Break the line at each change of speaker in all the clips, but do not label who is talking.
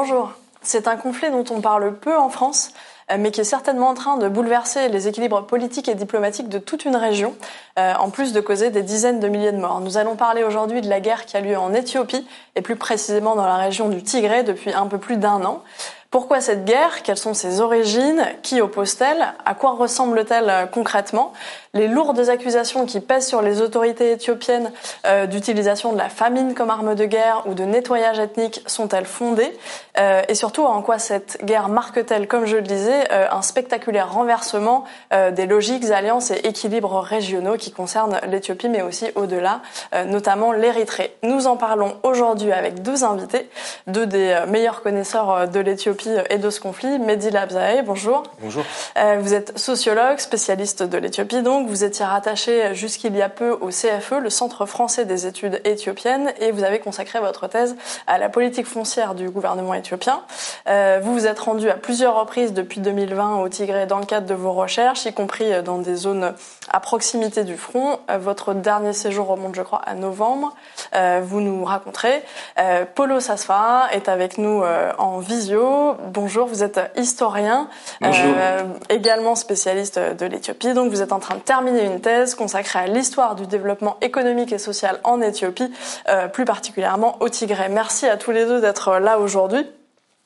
Bonjour. C'est un conflit dont on parle peu en France, euh, mais qui est certainement en train de bouleverser les équilibres politiques et diplomatiques de toute une région, euh, en plus de causer des dizaines de milliers de morts. Nous allons parler aujourd'hui de la guerre qui a lieu en Éthiopie, et plus précisément dans la région du Tigré depuis un peu plus d'un an. Pourquoi cette guerre? Quelles sont ses origines? Qui oppose-t-elle? À quoi ressemble-t-elle euh, concrètement? Les lourdes accusations qui pèsent sur les autorités éthiopiennes euh, d'utilisation de la famine comme arme de guerre ou de nettoyage ethnique sont-elles fondées? Euh, Et surtout, en quoi cette guerre marque-t-elle, comme je le disais, un spectaculaire renversement des logiques, alliances et équilibres régionaux qui concernent l'Éthiopie, mais aussi au-delà, notamment l'Érythrée? Nous en parlons aujourd'hui avec deux invités, deux des meilleurs connaisseurs de l'Éthiopie et de ce conflit. Mehdi Labzae, bonjour.
Bonjour.
Euh, vous êtes sociologue, spécialiste de l'Éthiopie, donc vous étiez rattaché jusqu'il y a peu au CFE, le Centre français des études éthiopiennes, et vous avez consacré votre thèse à la politique foncière du gouvernement éthiopien. Euh, vous vous êtes rendu à plusieurs reprises depuis 2020 au Tigré dans le cadre de vos recherches, y compris dans des zones à proximité du front. Euh, votre dernier séjour remonte, je crois, à novembre. Euh, vous nous raconterez. Euh, Polo Sasfa est avec nous en visio. Bonjour, vous êtes historien,
euh,
également spécialiste de l'Éthiopie. Donc vous êtes en train de terminer une thèse consacrée à l'histoire du développement économique et social en Éthiopie, euh, plus particulièrement au Tigré. Merci à tous les deux d'être là aujourd'hui.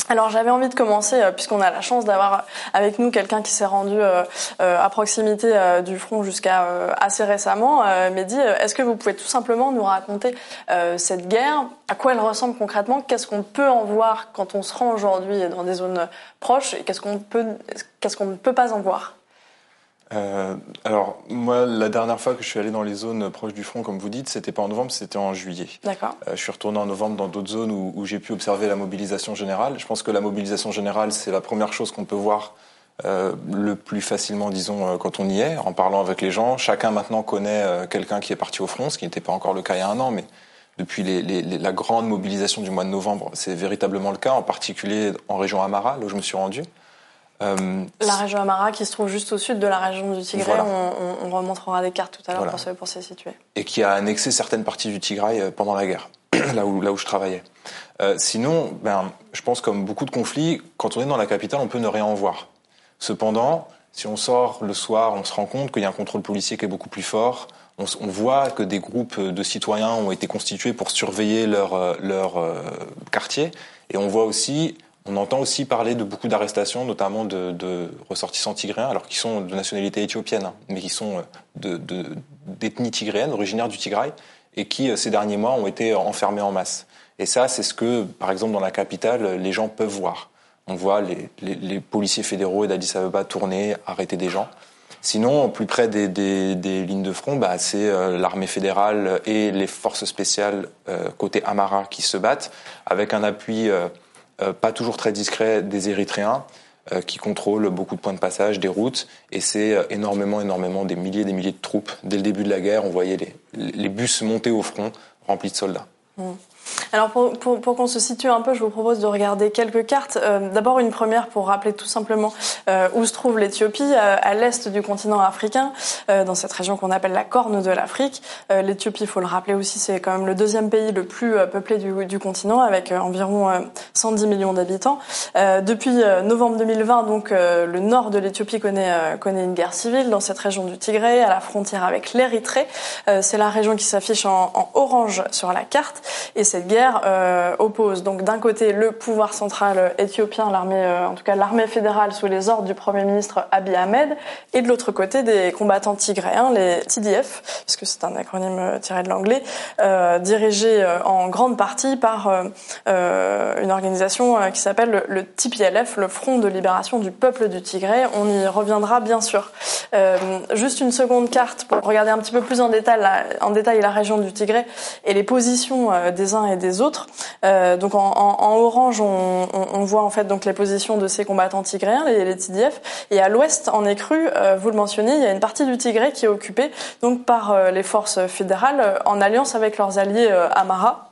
Alors j'avais envie de commencer, euh, puisqu'on a la chance d'avoir avec nous quelqu'un qui s'est rendu euh, euh, à proximité du front jusqu'à assez récemment. Mehdi, est-ce que vous pouvez tout simplement nous raconter cette guerre? À quoi elle ressemble concrètement? Qu'est-ce qu'on peut en voir quand on se rend aujourd'hui dans des zones proches? Et qu'est-ce qu'on peut, qu'est-ce qu'on ne peut pas en voir?
Euh, alors moi, la dernière fois que je suis allé dans les zones proches du front, comme vous dites, c'était pas en novembre, c'était en juillet.
D'accord.
Euh, je suis retourné en novembre dans d'autres zones où, où j'ai pu observer la mobilisation générale. Je pense que la mobilisation générale, c'est la première chose qu'on peut voir euh, le plus facilement, disons, quand on y est, en parlant avec les gens. Chacun maintenant connaît quelqu'un qui est parti au front, ce qui n'était pas encore le cas il y a un an, mais depuis les, les, la grande mobilisation du mois de novembre, c'est véritablement le cas, en particulier en région Amara, là où je me suis rendu.
Euh, la région Amara qui se trouve juste au sud de la région du Tigray, on, remontrera des cartes tout à l'heure pour, se, pour situer.
Et qui a annexé certaines parties du Tigray euh, pendant la guerre, là où, là où je travaillais. Euh, sinon, ben, je pense comme beaucoup de conflits, quand on est dans la capitale, on peut ne rien en voir. Cependant, si on sort le soir, on se rend compte qu'il y a un contrôle policier qui est beaucoup plus fort. On, on, voit que des groupes de citoyens ont été constitués pour surveiller leur, leur quartier. Et on voit aussi on entend aussi parler de beaucoup d'arrestations, notamment de, de, ressortissants tigréens, alors qu'ils sont de nationalité éthiopienne, hein, mais qui sont euh, d'ethnie de, tigréenne, originaires du Tigray, et qui, euh, ces derniers mois, ont été enfermés en masse. Et ça, c'est ce que, par exemple, dans la capitale, les gens peuvent voir. On voit les, les, les policiers fédéraux d'Addis Abeba tourner, arrêter des gens. Sinon, plus près des, des, des lignes de front, bah, c'est euh, l'armée fédérale et les forces spéciales côté Amara qui se battent, avec un appui euh, pas toujours très discret des Érythréens euh, qui contrôlent beaucoup de points de passage, des routes, et c'est euh, énormément, énormément des milliers, des milliers de troupes. Dès le début de la guerre, on voyait les, les bus monter au front remplis de soldats.
Mmh. Alors pour, qu'on se situe un peu, je vous propose de regarder quelques cartes. Euh, D'abord une première pour rappeler tout simplement euh, où se trouve l'Éthiopie, euh, à l'est du continent africain, dans cette région qu'on appelle la Corne de l'Afrique. L'Éthiopie, il faut le rappeler aussi, c'est quand même le deuxième pays le plus peuplé du, continent, avec environ 110 millions d'habitants. depuis novembre 2020, donc le nord de l'Éthiopie connaît, connaît une guerre civile dans cette région du Tigré, à la frontière avec l'Érythrée. c'est la région qui s'affiche en, orange sur la carte, cette guerre euh, oppose donc d'un côté le pouvoir central éthiopien, l'armée, euh, en tout cas l'armée fédérale sous les ordres du premier ministre Abiy Ahmed, et de l'autre côté des combattants tigréens, les TDF, puisque c'est un acronyme euh, tiré de l'anglais, euh, dirigé euh, en grande partie par une organisation qui s'appelle le, TPLF, le Front de libération du peuple du Tigré. On y reviendra bien sûr. juste une seconde carte pour regarder un petit peu plus en détail la, en détail la région du Tigré et les positions des et des autres. Euh, donc en, orange, on, voit en fait donc les positions de ces combattants tigréens, les, les TDF. Et à l'ouest, en écru, euh, vous le mentionnez, il y a une partie du Tigré qui est occupée donc par euh, les forces fédérales en alliance avec leurs alliés Amara.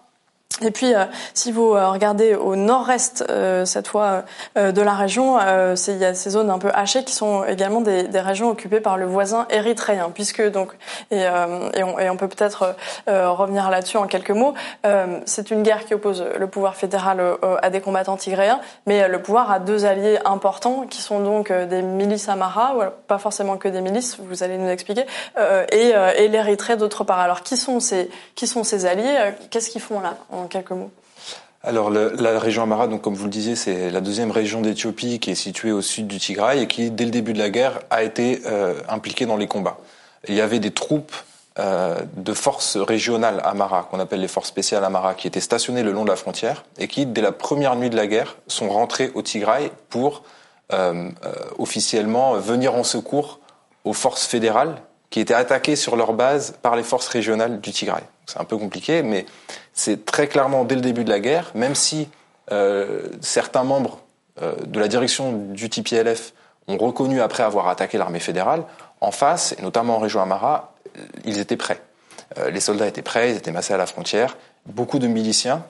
Et puis, euh, si vous euh, regardez au nord-est, euh, cette fois, de la région, il y a ces zones un peu hachées qui sont également des, des régions occupées par le voisin érythréen, puisque donc, et, et, on, et on, peut peut-être revenir là-dessus en quelques mots, c'est une guerre qui oppose le pouvoir fédéral à des combattants tigréens, mais le pouvoir a deux alliés importants, qui sont donc des milices Amara, pas forcément que des milices, vous allez nous expliquer, et, et l'Érythrée d'autre part. Alors, qui sont ces, qui sont ces alliés? Qu'est-ce qu'ils font là
alors la région Amara, donc comme vous le disiez, c'est la deuxième région d'Éthiopie qui est située au sud du Tigray et qui, dès le début de la guerre, a été euh, impliquée dans les combats. Il y avait des troupes euh, de forces régionales Amara, qu'on appelle les forces spéciales Amara, qui étaient stationnées le long de la frontière et qui, dès la première nuit de la guerre, sont rentrées au Tigray pour euh, officiellement venir en secours aux forces fédérales qui étaient attaquées sur leur base par les forces régionales du Tigray. C'est un peu compliqué, mais c'est très clairement dès le début de la guerre, même si euh, certains membres euh, de la direction du TPLF ont reconnu après avoir attaqué l'armée fédérale, en face, et notamment en région Amara, ils étaient prêts. Euh, les soldats étaient prêts, ils étaient massés à la frontière. Beaucoup de miliciens,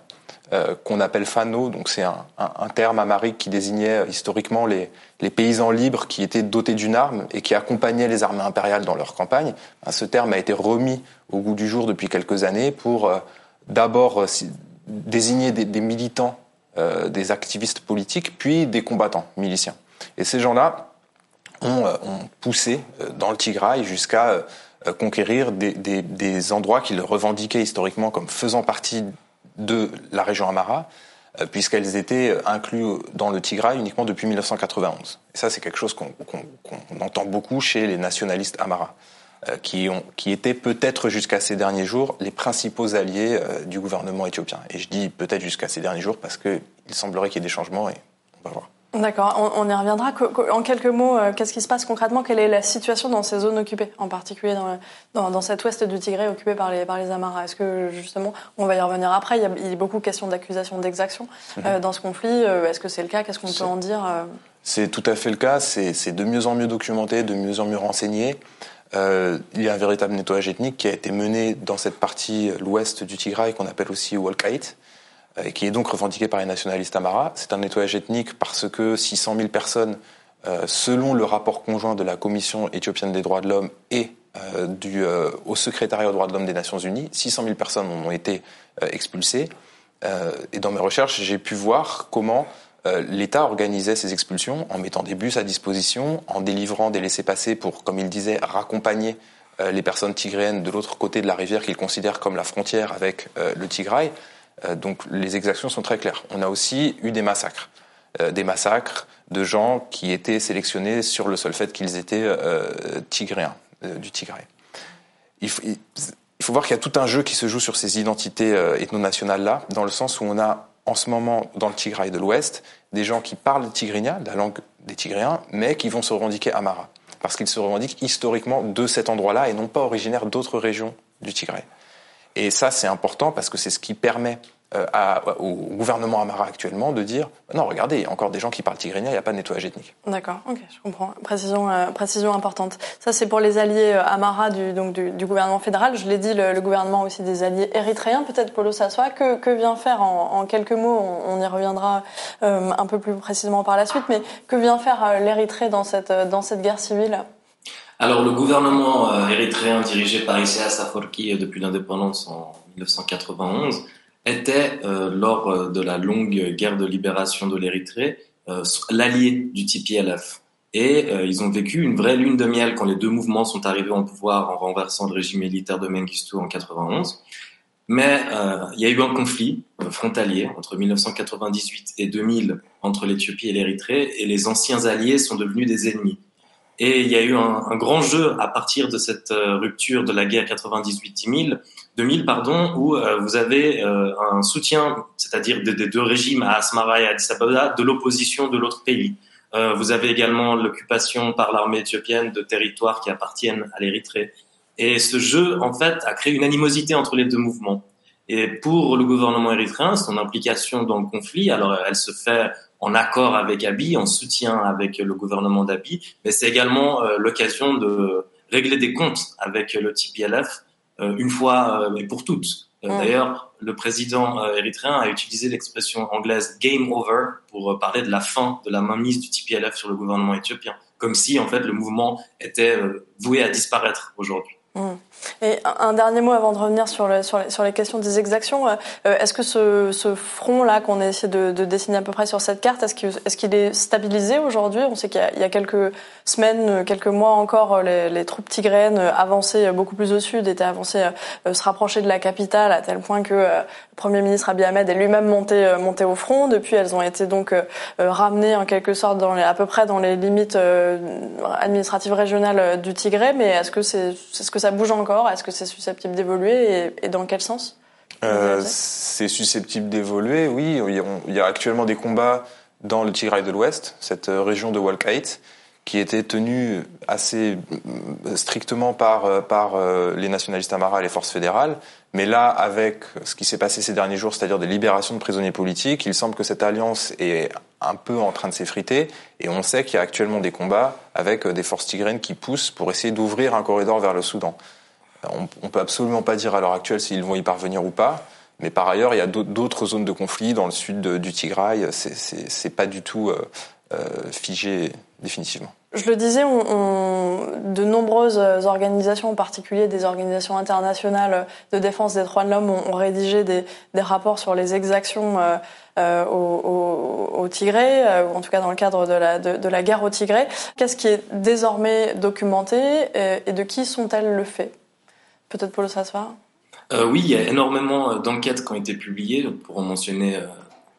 qu'on appelle fano, donc c'est un, terme amarique qui désignait historiquement les, paysans libres qui étaient dotés d'une arme et qui accompagnaient les armées impériales dans leur campagne. Ce terme a été remis au goût du jour depuis quelques années pour d'abord euh, désigner des, militants, euh, des activistes politiques, puis des combattants miliciens. Et ces gens-là ont, euh, poussé dans le Tigray jusqu'à conquérir des, endroits qu'ils revendiquaient historiquement comme faisant partie de la région Amara, puisqu'elles étaient incluses dans le Tigray uniquement depuis 1991. Et ça, c'est quelque chose qu'on entend beaucoup chez les nationalistes Amara. Euh, qui, qui étaient peut-être jusqu'à ces derniers jours les principaux alliés euh, du gouvernement éthiopien. Et je dis peut-être jusqu'à ces derniers jours parce qu'il semblerait qu'il y ait des changements et on va voir.
D'accord, on, y reviendra. En quelques mots, euh, qu'est-ce qui se passe concrètement? Quelle est la situation dans ces zones occupées, en particulier dans, dans, dans cet ouest du Tigré occupé par les, par les Amaras Est-ce que justement, on va y revenir après, il y a, il y a beaucoup de questions d'accusation, d'exaction mhm. dans ce conflit. Est-ce que c'est le cas? Qu'est-ce qu'on peut en dire
C'est tout à fait le cas. C'est de mieux en mieux documenté, de mieux en mieux renseigné. Euh, il y a un véritable nettoyage ethnique qui a été mené dans cette partie, l'ouest du Tigray, qu'on appelle aussi Walkait, euh, et qui est donc revendiqué par les nationalistes Amara. C'est un nettoyage ethnique parce que 600 000 personnes, euh, selon le rapport conjoint de la Commission éthiopienne des droits de l'homme et du, au secrétariat aux droits de l'homme des Nations Unies, 600 000 personnes ont été expulsées. et dans mes recherches, j'ai pu voir comment euh, l'État organisait ces expulsions en mettant des bus à disposition, en délivrant des laissés-passer pour, comme il disait, raccompagner euh, les personnes tigréennes de l'autre côté de la rivière qu'il considère comme la frontière avec euh, le Tigray. Donc les exactions sont très claires. On a aussi eu des massacres. des massacres de gens qui étaient sélectionnés sur le seul fait qu'ils étaient tigréens, du Tigray. Il faut, voir qu'il y a tout un jeu qui se joue sur ces identités ethno-nationales-là, dans le sens où on a en ce moment dans le Tigray de l'Ouest des gens qui parlent le tigrinya, la langue des Tigréens, mais qui vont se revendiquer Amara. Parce qu'ils se revendiquent historiquement de cet endroit-là et non pas originaires d'autres régions du Tigray. Et ça, c'est important parce que c'est ce qui permet euh, au gouvernement Amara actuellement de dire non, regardez, il y a encore des gens qui parlent tigrénien, il n'y a pas de nettoyage ethnique.
D'accord, ok, je comprends. Précision, euh, précision importante. Ça, c'est pour les alliés euh, Amara du, donc du, gouvernement fédéral. Je l'ai dit, le, gouvernement aussi des alliés érythréens. Peut-être Polo Sassoa, que, que vient faire en, quelques mots on, y reviendra un peu plus précisément par la suite, mais que vient faire l'Érythrée dans cette, dans cette guerre civile?
Alors le gouvernement érythréen dirigé par Isaias Afwerki depuis l'indépendance en 1991 était, euh, lors euh, de la longue guerre de libération de l'Érythrée, euh, l'allié du TPLF. Et ils ont vécu une vraie lune de miel quand les deux mouvements sont arrivés au pouvoir en renversant le régime militaire de Mengistu en 91. Mais il y a eu un conflit frontalier entre 1998 et 2000 entre l'Éthiopie et l'Érythrée, et les anciens alliés sont devenus des ennemis. Et il y a eu un, un grand jeu à partir de cette euh, rupture de la guerre 98-2000, 2000 pardon, où euh, vous avez euh, un soutien, c'est-à-dire des, deux régimes à Asmara et à Addis Ababa, de l'opposition de l'autre pays. vous avez également l'occupation par l'armée éthiopienne de territoires qui appartiennent à l'Érythrée. Et ce jeu, en fait, a créé une animosité entre les deux mouvements. Et pour le gouvernement érythréen, son implication dans le conflit, alors elle se fait en accord avec Abiy, en soutien avec le gouvernement d'Abiy, mais c'est également euh, l'occasion de régler des comptes avec le TPLF euh, une fois euh, et pour toutes. Mm. D'ailleurs, le président érythréen a utilisé l'expression anglaise game over pour parler de la fin de la mainmise du TPLF sur le gouvernement éthiopien, comme si en fait le mouvement était voué à disparaître aujourd'hui.
Mm. Et un dernier mot avant de revenir sur, le, sur, les, sur les questions des exactions. Euh, est-ce que ce, ce front-là qu'on a essayé de, de, dessiner à peu près sur cette carte, est-ce qu'il est, qu'il est, stabilisé aujourd'hui? On sait qu'il y, y, a quelques semaines, quelques mois encore, euh, les, les troupes tigraines avançaient beaucoup plus au sud, étaient avancées, euh, se rapprocher de la capitale à tel point que Premier ministre Abiy Ahmed est lui-même monté, monté au front. Depuis, elles ont été donc ramenées en quelque sorte dans les, à peu près dans les limites administratives régionales du Tigré. Mais est-ce que, c'est, est-ce que ça bouge encore? Est-ce que c'est susceptible d'évoluer? Et, dans quel sens?
Euh, C'est susceptible d'évoluer, oui. Il y a actuellement des combats dans le Tigray de l'Ouest, cette euh, région de Walkait, qui était tenue assez euh, strictement par, par les nationalistes Amara et les forces fédérales. Mais là, avec ce qui s'est passé ces derniers jours, c'est-à-dire des libérations de prisonniers politiques, il semble que cette alliance est un peu en train de s'effriter. Et on sait qu'il y a actuellement des combats avec des forces tigraines qui poussent pour essayer d'ouvrir un corridor vers le Soudan. On, ne peut absolument pas dire à l'heure actuelle s'ils vont y parvenir ou pas. Mais par ailleurs, il y a d'autres zones de conflit dans le sud du Tigray. C'est pas du tout euh, euh, figé définitivement.
Je le disais, on, de nombreuses organisations, en particulier des organisations internationales de défense des droits de l'homme, ont, rédigé des, rapports sur les exactions euh, au, au, Tigré, ou en tout cas dans le cadre de la, de, la guerre au Tigré. Qu'est-ce qui est désormais documenté et de qui sont-elles le fait? Peut-être Paulo Sassvar
euh, Oui, il y a énormément euh, d'enquêtes qui ont été publiées. Pour en mentionner euh,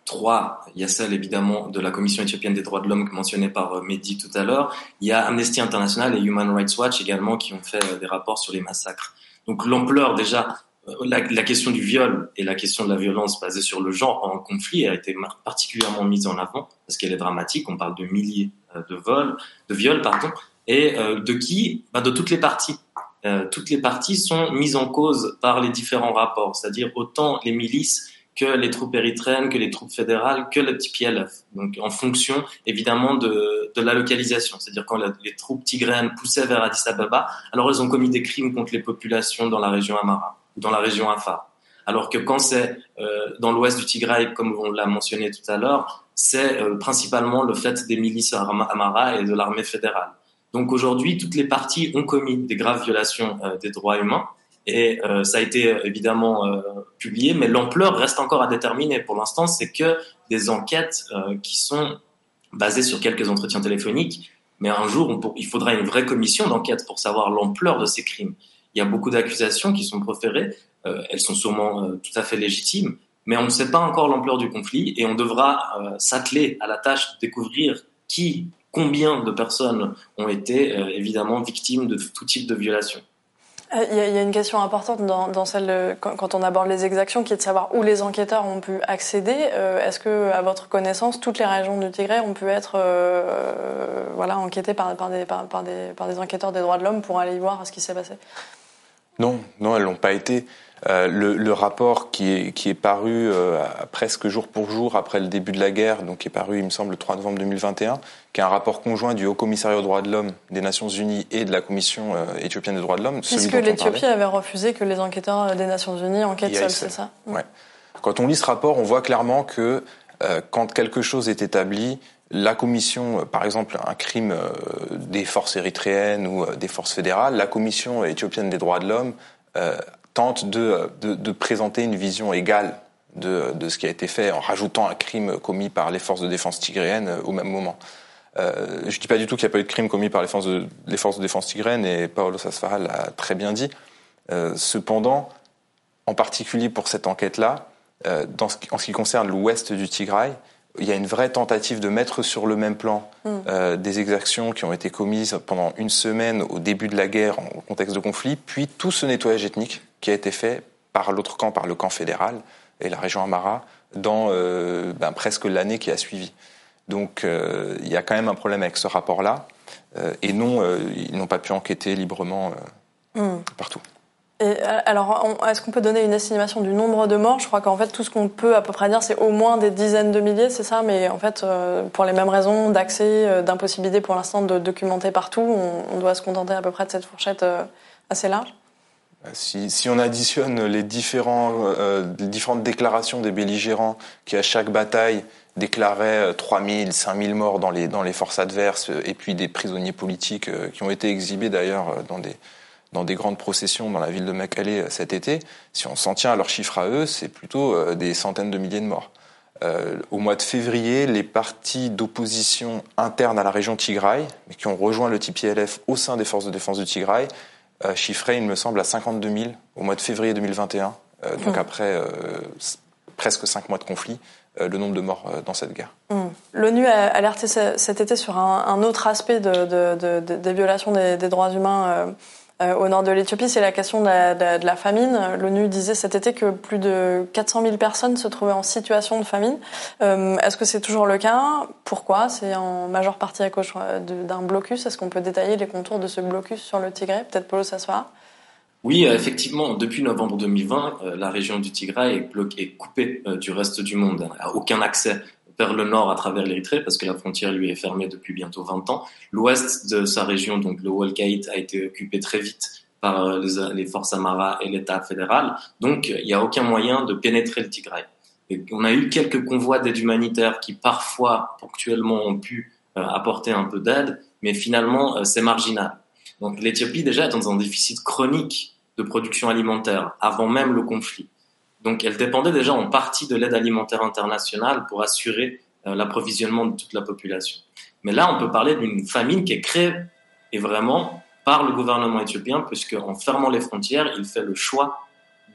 trois, il y a celle évidemment de la Commission éthiopienne des droits de l'homme mentionnée par euh, Mehdi tout à l'heure. Il y a Amnesty International et Human Rights Watch également qui ont fait des rapports sur les massacres. Donc l'ampleur déjà, la, la, question du viol et la question de la violence basée sur le genre en conflit a été particulièrement mise en avant parce qu'elle est dramatique. On parle de milliers de vols, de viols, pardon, et de qui? Bah, De toutes les parties. Euh, toutes les parties sont mises en cause par les différents rapports, c'est-à-dire autant les milices que les troupes érythréennes, que les troupes fédérales, que le TPLF. Donc en fonction évidemment de, de la localisation, c'est-à-dire quand les troupes tigréennes poussaient vers Addis Ababa, alors elles ont commis des crimes contre les populations dans la région Amara, dans la région Afar. Alors que quand c'est euh, dans l'ouest du Tigray, comme on l'a mentionné tout à l'heure, c'est euh, principalement le fait des milices Amara et de l'armée fédérale. Donc aujourd'hui, toutes les parties ont commis des graves violations euh, des droits humains et euh, ça a été euh, évidemment publié, mais l'ampleur reste encore à déterminer. Pour l'instant, c'est que des enquêtes qui sont basées sur quelques entretiens téléphoniques, mais un jour, il faudra une vraie commission d'enquête pour savoir l'ampleur de ces crimes. Il y a beaucoup d'accusations qui sont proférées, elles sont sûrement tout à fait légitimes, mais on ne sait pas encore l'ampleur du conflit et on devra s'atteler à la tâche de découvrir qui combien de personnes ont été euh, évidemment victimes de tout type de violation.
Euh, il y, a une question importante dans, celle quand, on aborde les exactions, qui est de savoir où les enquêteurs ont pu accéder. Euh, est-ce que, à votre connaissance, toutes les régions du Tigray ont pu être voilà enquêtées par, par, des, par, des, par des enquêteurs des droits de l'homme pour aller y voir ce qui s'est passé?
Non, non, elles l'ont pas été. Euh, le, le, rapport qui est, qui est paru euh, presque jour pour jour après le début de la guerre, donc qui est paru, il me semble, le 3 novembre 2021, qui est un rapport conjoint du Haut Commissariat aux droits de l'homme des Nations Unies et de la Commission euh, éthiopienne des droits de l'homme.
Puisque l'Éthiopie avait refusé que les enquêteurs des Nations Unies enquêtent seuls, c'est ça
ouais. Quand on lit ce rapport, on voit clairement que quand quelque chose est établi, la commission, par exemple, un crime des forces érythréennes ou des forces fédérales, la commission éthiopienne des droits de l'homme tente de, de, présenter une vision égale de, de, ce qui a été fait en rajoutant un crime commis par les forces de défense tigréennes euh, au même moment. Euh, je dis pas du tout qu'il n'y a pas eu de crime commis par les forces de, les forces de défense tigréennes et Paolo Sasfara l'a très bien dit. Euh, cependant, en particulier pour cette enquête-là, en ce qui concerne l'ouest du Tigray, il y a une vraie tentative de mettre sur le même plan mm. euh, des exactions qui ont été commises pendant une semaine au début de la guerre en contexte de conflit, puis tout ce nettoyage ethnique qui a été fait par l'autre camp, par le camp fédéral et la région Amara, dans euh, ben, presque l'année qui a suivi. Donc euh, il y a quand même un problème avec ce rapport-là. Euh, et non, euh, ils n'ont pas pu enquêter librement mm. partout.
Et alors, est-ce qu'on peut donner une estimation du nombre de morts? Je crois qu'en fait, tout ce qu'on peut à peu près dire, c'est au moins des dizaines de milliers, c'est ça? Mais en fait, pour les mêmes raisons d'accès, d'impossibilité pour l'instant de documenter partout, on, doit se contenter à peu près de cette fourchette assez large.
Si, on additionne euh, les différentes déclarations des belligérants qui, à chaque bataille, déclaraient 3000, 5000 morts dans les, dans les forces adverses, et puis des prisonniers politiques qui ont été exhibés d'ailleurs dans des, dans des grandes processions dans la ville de Makale cet été, si on s'en tient à leurs chiffres à eux, c'est plutôt des centaines de milliers de morts. Euh, au mois de février, les partis d'opposition internes à la région Tigray, mais qui ont rejoint le TPLF au sein des forces de défense du Tigray, euh, chiffraient, il me semble, à 52 000 au mois de février 2021, euh, donc mmh. après euh, presque cinq mois de conflit, euh, le nombre de morts dans cette guerre.
Mmh. L'ONU a alerté cet été sur un, un autre aspect de, de, de, des violations des, des droits humains euh, au nord de l'Éthiopie, c'est la question de la, famine. L'ONU disait cet été que plus de 400 000 personnes se trouvaient en situation de famine. Euh, Est-ce que c'est toujours le cas? Pourquoi? C'est en majeure partie à cause euh, d'un blocus. Est-ce qu'on peut détailler les contours de ce blocus sur le Tigray Peut-être Paulo Sassoa
oui, euh, effectivement, depuis novembre 2020, la région du Tigray est, bloquée, coupée du reste du monde, n'a aucun accès vers le nord à travers l'Érythrée, parce que la frontière lui est fermée depuis bientôt 20 ans. L'ouest de sa région, donc le Wolkaït, a été occupé très vite par les, forces Amara et l'État fédéral. Donc, il n'y a aucun moyen de pénétrer le Tigray. Et on a eu quelques convois d'aide humanitaire qui parfois, ponctuellement, ont pu euh, apporter un peu d'aide, mais finalement, euh, c'est marginal. Donc, l'Éthiopie déjà est dans un déficit chronique de production alimentaire avant même le conflit. Donc elle dépendait déjà en partie de l'aide alimentaire internationale pour assurer euh, l'approvisionnement de toute la population. Mais là, on peut parler d'une famine qui est créée et vraiment par le gouvernement éthiopien, puisque en fermant les frontières, il fait le choix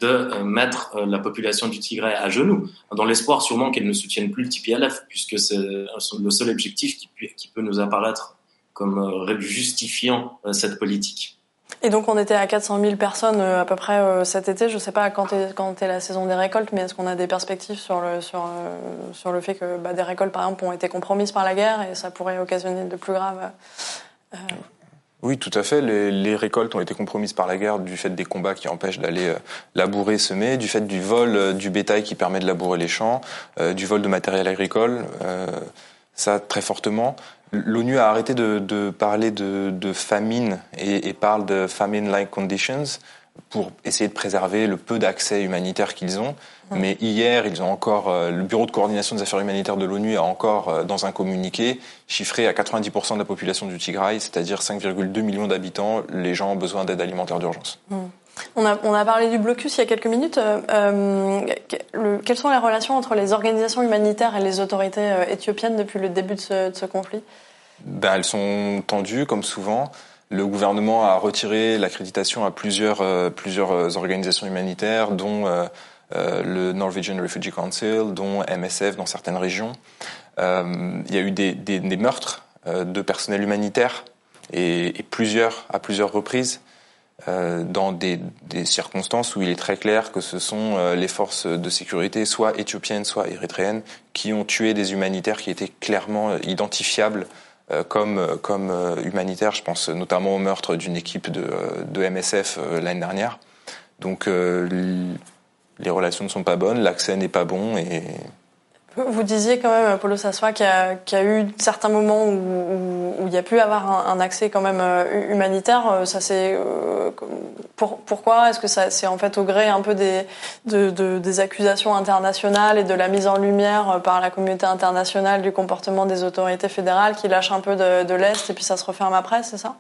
de euh, mettre euh, la population du Tigray à genoux, dans l'espoir sûrement qu'elle ne soutienne plus le TPLF, puisque c'est le seul objectif qui, qui peut nous apparaître comme justifiant cette politique.
Et donc on était à 400 000 personnes euh, à peu près euh, cet été. Je ne sais pas quand est, la saison des récoltes, mais est-ce qu'on a des perspectives sur le, euh, fait que bah, des récoltes, par exemple, ont été compromises par la guerre et ça pourrait occasionner de plus graves.
Oui, tout à fait. Les, récoltes ont été compromises par la guerre du fait des combats qui empêchent d'aller labourer, semer, du fait du vol du bétail qui permet de labourer les champs, du vol de matériel agricole, ça très fortement. L'ONU a arrêté de, de parler de, de famine et, et, parle de famine-like conditions pour essayer de préserver le peu d'accès humanitaire qu'ils ont. Mmh. Mais hier, ils ont encore, euh, le Bureau de coordination des affaires humanitaires de l'ONU a encore, euh, dans un communiqué, chiffré à 90% de la population du Tigray, c'est-à-dire 5,2 millions d'habitants, les gens ont besoin d'aide alimentaire d'urgence.
Mmh. On a, parlé du blocus il y a quelques minutes. Euh, euh, le, quelles sont les relations entre les organisations humanitaires et les autorités euh, éthiopiennes depuis le début de ce, conflit?
Ben, Elles sont tendues, comme souvent. Le gouvernement a retiré l'accréditation à plusieurs, organisations humanitaires, dont le Norwegian Refugee Council, dont MSF dans certaines régions. il y a eu des meurtres de personnel humanitaire et, et plusieurs, à plusieurs reprises. Euh, dans des, des, circonstances où il est très clair que ce sont euh, les forces de sécurité, soit éthiopiennes, soit érythréennes, qui ont tué des humanitaires qui étaient clairement euh, identifiables comme, comme humanitaires. Je pense notamment au meurtre d'une équipe de, de MSF l'année dernière. Donc les relations ne sont pas bonnes, l'accès n'est pas bon et
vous disiez quand même, Paulo Sassoa, qu'il y, a eu certains moments où, il y a pu avoir un, accès quand même euh, humanitaire. Euh, ça c'est euh, pour, pourquoi? Est-ce que c'est en fait au gré un peu des, de, de, des accusations internationales et de la mise en lumière par la communauté internationale du comportement des autorités fédérales qui lâchent un peu de, de l'est et puis ça se referme après, c'est ça?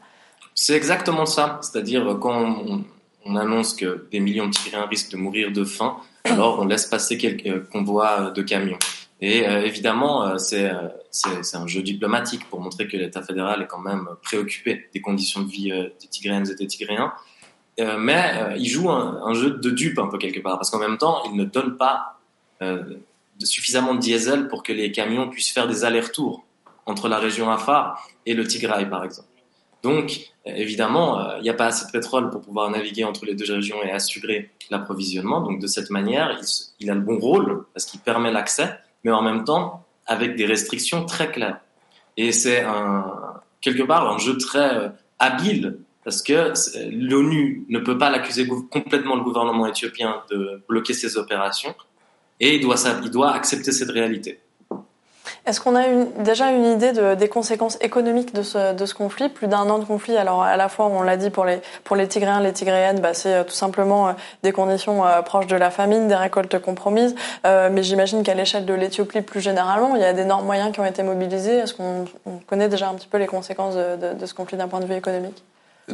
C'est exactement ça. C'est-à-dire quand on, on, annonce que des millions de Syriens risquent de mourir de faim, alors on laisse passer quelques convois de camions. Et euh, évidemment, euh, c'est un jeu diplomatique pour montrer que l'État fédéral est quand même préoccupé des conditions de vie euh, des Tigréennes et des Tigréens. Euh, mais il joue un, un, jeu de dupe un peu quelque part, parce qu'en même temps, il ne donne pas suffisamment de diesel pour que les camions puissent faire des allers-retours entre la région Afar et le Tigray, par exemple. Donc, évidemment, il n'y a pas assez de pétrole pour pouvoir naviguer entre les deux régions et assurer l'approvisionnement. Donc, de cette manière, il a le bon rôle parce qu'il permet l'accès, mais en même temps avec des restrictions très claires. Et c'est quelque part un jeu très euh, habile parce que l'ONU ne peut pas l'accuser complètement le gouvernement éthiopien de bloquer ses opérations et il doit, il doit accepter cette réalité.
Est-ce qu'on a déjà une idée de, des conséquences économiques de ce, conflit? Plus d'un an de conflit, alors à la fois, on l'a dit pour les, pour les Tigréens, les Tigréennes, bah, c'est euh, tout simplement euh, des conditions euh, proches de la famine, des récoltes compromises. Mais j'imagine qu'à l'échelle de l'Éthiopie, plus généralement, il y a d'énormes moyens qui ont été mobilisés. Est-ce qu'on connaît déjà un petit peu les conséquences de ce conflit d'un point de vue économique?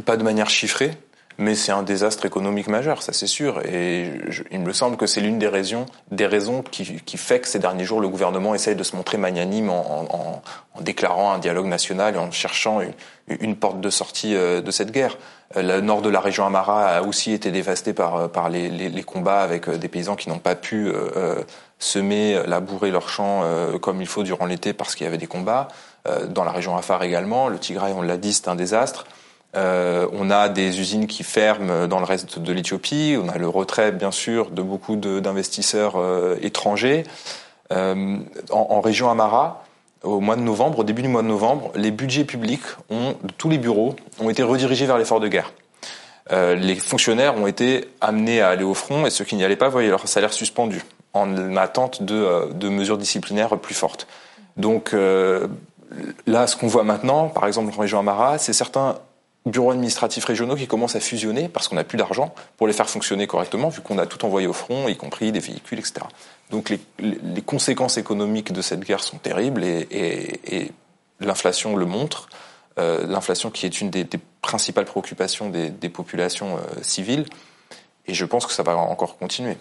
Pas de manière chiffrée, mais c'est un désastre économique majeur, ça c'est sûr. Et il me semble que c'est l'une des raisons, des raisons qui, qui, fait que ces derniers jours, le gouvernement essaye de se montrer magnanime en, en, en déclarant un dialogue national et en cherchant une, porte de sortie euh, de cette guerre. Euh, le nord de la région Amara a aussi été dévasté par, euh, par les, les, combats avec des paysans qui n'ont pas pu euh, semer, labourer leurs champs euh, comme il faut durant l'été parce qu'il y avait des combats. Dans la région Afar également, le Tigray, on l'a dit, c'est un désastre. Euh, on a des usines qui ferment dans le reste de l'Éthiopie. On a le retrait, bien sûr, de beaucoup d'investisseurs euh, étrangers. Euh, en, en, région Amara, au mois de novembre, au début du mois de novembre, les budgets publics ont, de tous les bureaux ont été redirigés vers l'effort de guerre. Euh, les fonctionnaires ont été amenés à aller au front et ceux qui n'y allaient pas voyaient leur salaire suspendu en attente de, euh, de mesures disciplinaires plus fortes. Donc là, ce qu'on voit maintenant, par exemple en région Amara, c'est certains bureaux administratifs régionaux qui commencent à fusionner parce qu'on n'a plus d'argent pour les faire fonctionner correctement, vu qu'on a tout envoyé au front, y compris des véhicules, etc. Donc les, conséquences économiques de cette guerre sont terribles et, l'inflation le montre. Euh, l'inflation qui est une des, principales préoccupations des, des populations euh, civiles. Et je pense que ça va encore continuer.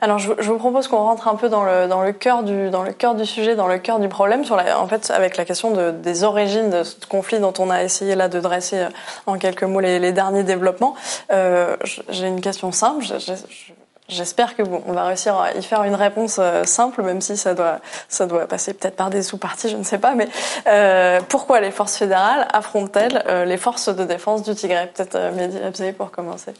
Alors, je, je, vous propose qu'on rentre un peu dans le dans le cœur du dans le cœur du sujet, dans le cœur du problème, sur la, en fait, avec la question de, des origines de ce conflit dont on a essayé là de dresser euh, en quelques mots les, les derniers développements. Euh, J'ai une question simple. J'espère que bon, on va réussir à y faire une réponse euh, simple, même si ça doit, ça doit passer peut-être par des sous-parties, je ne sais pas. Mais euh, pourquoi les forces fédérales affrontent-elles euh, les forces de défense du Tigray Peut-être Mehdi Abzaï pour commencer.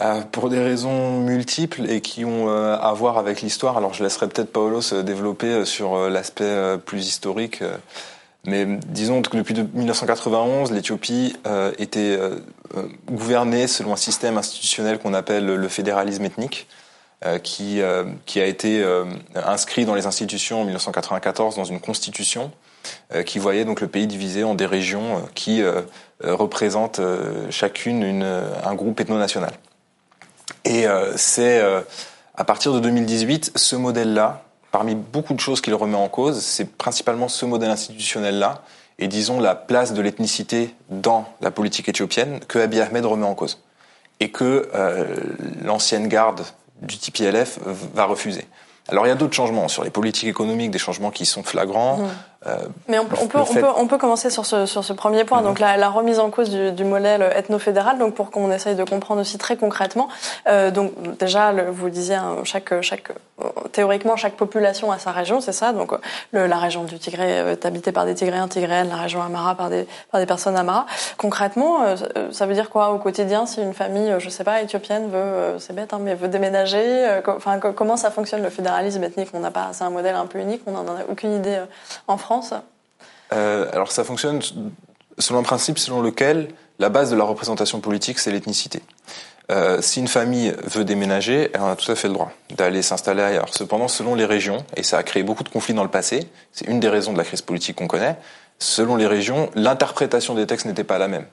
Euh, pour des raisons multiples et qui ont euh, à voir avec l'histoire. Alors je laisserai peut-être Paolo se développer euh, sur euh, l'aspect plus historique. mais disons que depuis 1991, l'Éthiopie était gouvernée selon un système institutionnel qu'on appelle le fédéralisme ethnique. Qui, a été inscrit dans les institutions en 1994 dans une constitution qui voyait donc le pays divisé en des régions qui représentent chacune une, un groupe ethno-national. Et euh, c'est euh, à partir de 2018, ce modèle-là, parmi beaucoup de choses qu'il remet en cause, c'est principalement ce modèle institutionnel-là et disons la place de l'ethnicité dans la politique éthiopienne que Abiy Ahmed remet en cause et que euh, l'ancienne garde du TPLF va refuser. Alors il y a d'autres changements sur les politiques économiques, des changements qui sont flagrants. Mmh.
Euh, Mais on, on, peut, on, peut, on peut commencer sur ce, sur ce premier point, mmh. donc la, la, remise en cause du, du modèle ethno-fédéral, donc pour qu'on essaye de comprendre aussi très concrètement. Euh, donc déjà, le, vous disiez, hein, chaque, chaque, théoriquement, chaque population a sa région, c'est ça. Donc le, la région du Tigré est habitée par des Tigréens, Tigréennes, la région Amara par des, par des personnes Amara. Concrètement, euh, ça veut dire quoi au quotidien si une famille, je sais pas, éthiopienne veut, euh, c'est bête, hein, mais veut déménager euh, Enfin, comment ça fonctionne le fédéralisme ethnique? On n'a pas, c'est un modèle un peu unique, on n'en a aucune idée en France. France
euh, Alors ça fonctionne selon un principe selon lequel la base de la représentation politique, c'est l'ethnicité. Euh, si une famille veut déménager, elle en a tout à fait le droit d'aller s'installer ailleurs. Cependant, selon les régions, et ça a créé beaucoup de conflits dans le passé, c'est une des raisons de la crise politique qu'on connaît, selon les régions, l'interprétation des textes n'était pas la même.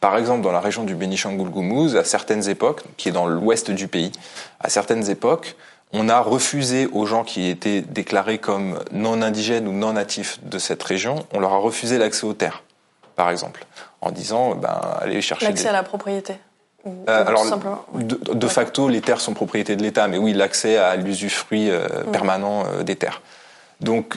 Par exemple, dans la région du Bénichangul-Goumouz, à certaines époques, qui est dans l'ouest du pays, à certaines époques, on a refusé aux gens qui étaient déclarés comme non indigènes ou non natifs de cette région, on leur a refusé l'accès aux terres, par exemple, en disant, ben, allez chercher
l'accès des... à la propriété.
Ou, euh, alors, de, de, facto, ouais. les terres sont propriété de l'État, mais oui, l'accès à l'usufruit euh, mmh. permanent euh, des terres. Donc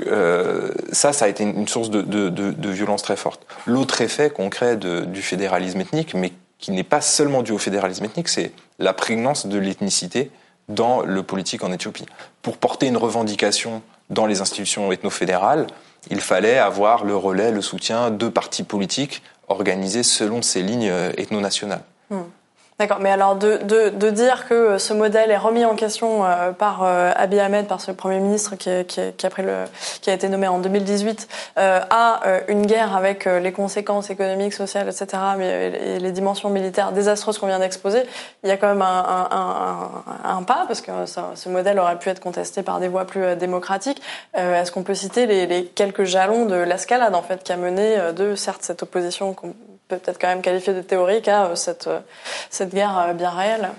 ça, ça a été une source de, de, de violence très forte. L'autre effet concret du fédéralisme ethnique, mais qui n'est pas seulement dû au fédéralisme ethnique, c'est la prégnance de l'ethnicité dans le politique en Éthiopie. Pour porter une revendication dans les institutions ethno-fédérales, il fallait avoir le relais, le soutien de partis politiques organisés selon ces lignes ethno-nationales.
Hmm. D'accord, mais alors de, de, de, dire que ce modèle est remis en question euh, par euh, Abiy Ahmed, par ce Premier ministre qui, qui, qui, a, pris le, qui a été nommé en 2018, euh, à euh, une guerre avec euh, les conséquences économiques, sociales, etc., mais et les dimensions militaires désastreuses qu'on vient d'exposer, il y a quand même un, un, un, pas, parce que ce modèle aurait pu être contesté par des voies plus démocratiques. Est-ce qu'on peut citer les, les, quelques jalons de l'escalade, en fait, qui a mené de, certes, cette opposition peut être quand même qualifié de théorique à euh, cette, euh, cette guerre euh, bien réelle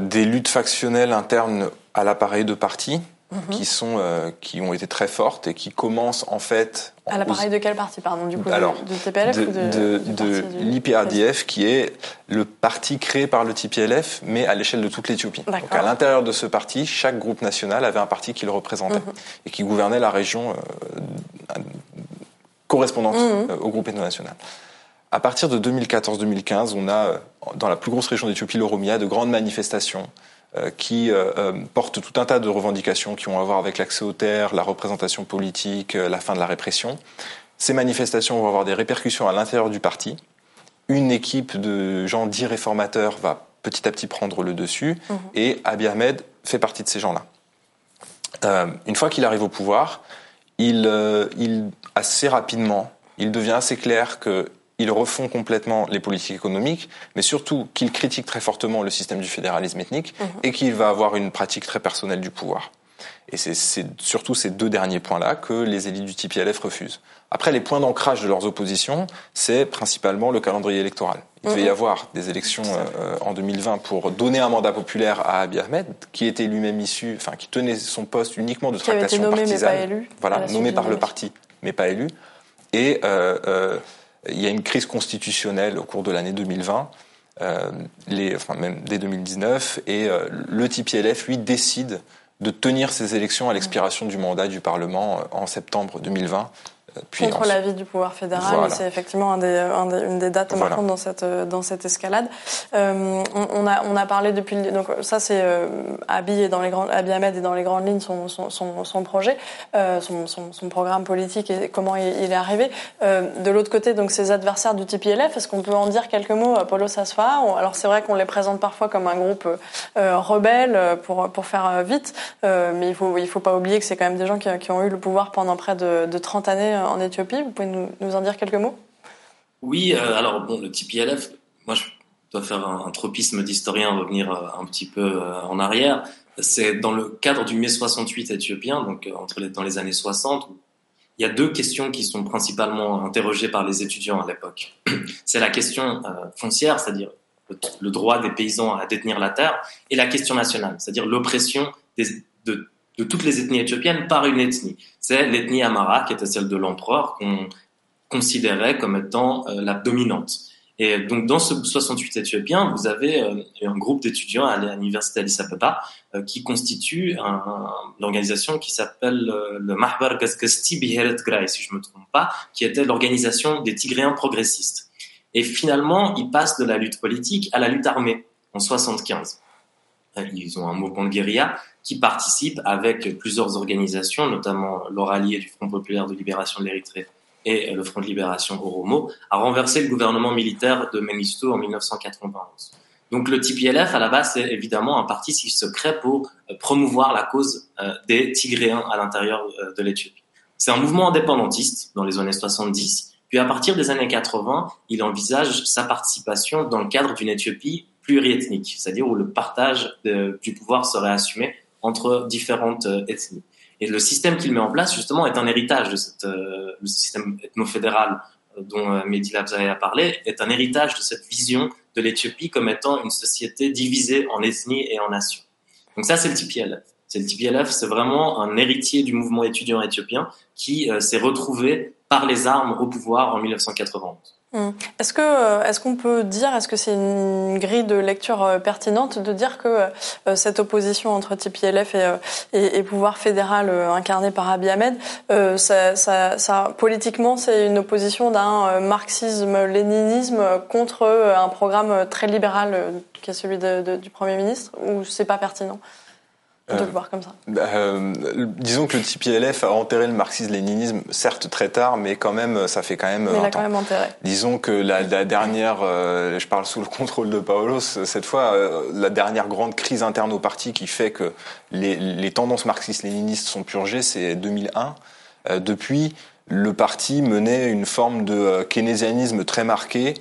Des luttes factionnelles internes à l'appareil de parti. Mhm. qui sont qui ont été très fortes et qui commencent en fait
à l'appareil de quel parti pardon du coup
Alors,
du, TPLF
de,
ou
de, de, l'IPRDF qui est le parti créé par le TPLF mais à l'échelle de toute l'Éthiopie. Donc à l'intérieur de ce parti, chaque groupe national avait un parti qui le représentait mhm. et qui gouvernait la région euh, correspondante mhm. au groupe international. À partir de 2014-2015, on a, euh, dans la plus grosse région d'Éthiopie, l'Oromia, de grandes manifestations euh, qui euh, portent tout un tas de revendications qui ont à voir avec l'accès aux terres, la représentation politique, la fin de la répression. Ces manifestations vont avoir des répercussions à l'intérieur du parti. Une équipe de gens dits réformateurs va petit à petit prendre le dessus mmh. et Abiy Ahmed fait partie de ces gens-là. Euh, une fois qu'il arrive au pouvoir, il, euh, il assez rapidement, il devient assez clair que ils refont complètement les politiques économiques, mais surtout qu'il critique très fortement le système du fédéralisme ethnique mhm. et qu'il va avoir une pratique très personnelle du pouvoir. Et c'est surtout ces deux derniers points-là que les élites du TPLF refusent. Après, les points d'ancrage de leurs oppositions, c'est principalement le calendrier électoral. Il devait y mhm. avoir des élections euh, en 2020 pour donner un mandat populaire à Abiy Ahmed, qui était lui-même issu, enfin qui tenait son poste uniquement de tractation partisane.
Mais pas élu,
voilà, nommé par le parti, mais pas élu. Et euh, euh, il y a une crise constitutionnelle au cours de l'année 2020, euh, les, enfin même dès 2019, et euh, le TPLF, lui, décide de tenir ces élections à l'expiration du mandat du Parlement euh, en septembre 2020
puis Contre l'avis du pouvoir fédéral, c'est effectivement un des, un des, une des dates marquantes dans cette dans cette escalade. Euh, on, on, a on a parlé depuis donc ça c'est euh, Abiy et dans les grandes Abiy Ahmed et dans les grandes lignes son son, son, son projet, euh, son, son, son, programme politique et comment il, il est arrivé. Euh, de l'autre côté donc ses adversaires du TPLF, est-ce qu'on peut en dire quelques mots Polo Sasfa Alors c'est vrai qu'on les présente parfois comme un groupe euh, rebelle pour pour faire vite, mais il faut il faut pas oublier que c'est quand même des gens qui, qui ont eu le pouvoir pendant près de, de 30 années en Éthiopie. Vous pouvez nous, en dire quelques mots?
Oui, euh, alors bon, le TPLF, moi je dois faire un, tropisme d'historien, revenir euh, un petit peu euh, en arrière. C'est dans le cadre du mai 68 éthiopien, donc entre dans les années 60, il y a deux questions qui sont principalement interrogées par les étudiants à l'époque. C'est la question foncière, c'est-à-dire le, droit des paysans à détenir la terre, et la question nationale, c'est-à-dire l'oppression de de toutes les ethnies éthiopiennes par une ethnie. C'est l'ethnie Amara, qui était celle de l'empereur, qu'on considérait comme étant euh, la dominante. Et donc, dans ce 68 éthiopien, vous avez euh, un groupe d'étudiants à l'université Addis Abeba euh, qui constitue un, une organisation qui s'appelle le Mahbar Gazgasti Biheret Gray, si je me trompe pas, qui était l'organisation des Tigréens progressistes. Et finalement, ils passent de la lutte politique à la lutte armée en 75. Ils ont un mouvement de guérilla qui participe avec plusieurs organisations, notamment l'Oralier du Front populaire de libération de l'Érythrée et le Front de libération Oromo, à renverser le gouvernement militaire de Mengistu en 1991. Donc le TPLF, à la base, c'est évidemment un parti qui se crée pour euh, promouvoir la cause euh, des Tigréens à l'intérieur euh, de l'Éthiopie. C'est un mouvement indépendantiste dans les années 70, puis à partir des années 80, il envisage sa participation dans le cadre d'une Éthiopie pluriethnique, c'est-à-dire où le partage du pouvoir serait assumé entre différentes euh, ethnies. Et le système qu'il met en place, justement, est un héritage de cette, euh, le système ethno-fédéral euh, dont Mehdi Labzaï a parlé, est un héritage de cette vision de l'Éthiopie comme étant une société divisée en ethnies et en nations. Donc ça, c'est le TPLF. C'est le TPLF, c'est vraiment un héritier du mouvement étudiant éthiopien qui s'est retrouvé par les armes au pouvoir en 1991.
Hum. Est-ce que euh, est-ce qu'on peut dire est-ce que c'est une grille de lecture euh, pertinente de dire que euh, cette opposition entre TPLF et, et, pouvoir fédéral incarné par Abiy Ahmed, ça, ça, ça, politiquement c'est une opposition d'un marxisme-léninisme contre un programme très libéral qui est celui du Premier ministre ou c'est pas pertinent? On peut le voir comme ça.
Bah, disons que le TPLF a enterré le marxisme-léninisme, certes très tard, mais quand même, ça fait quand même.
Mais il a quand même enterré.
Disons que la, la dernière, je parle sous le contrôle de Paolos, cette fois, la dernière grande crise interne au parti qui fait que les, les tendances marxistes-léninistes sont purgées, c'est 2001. depuis, le parti menait une forme de euh, keynésianisme très marqué, euh,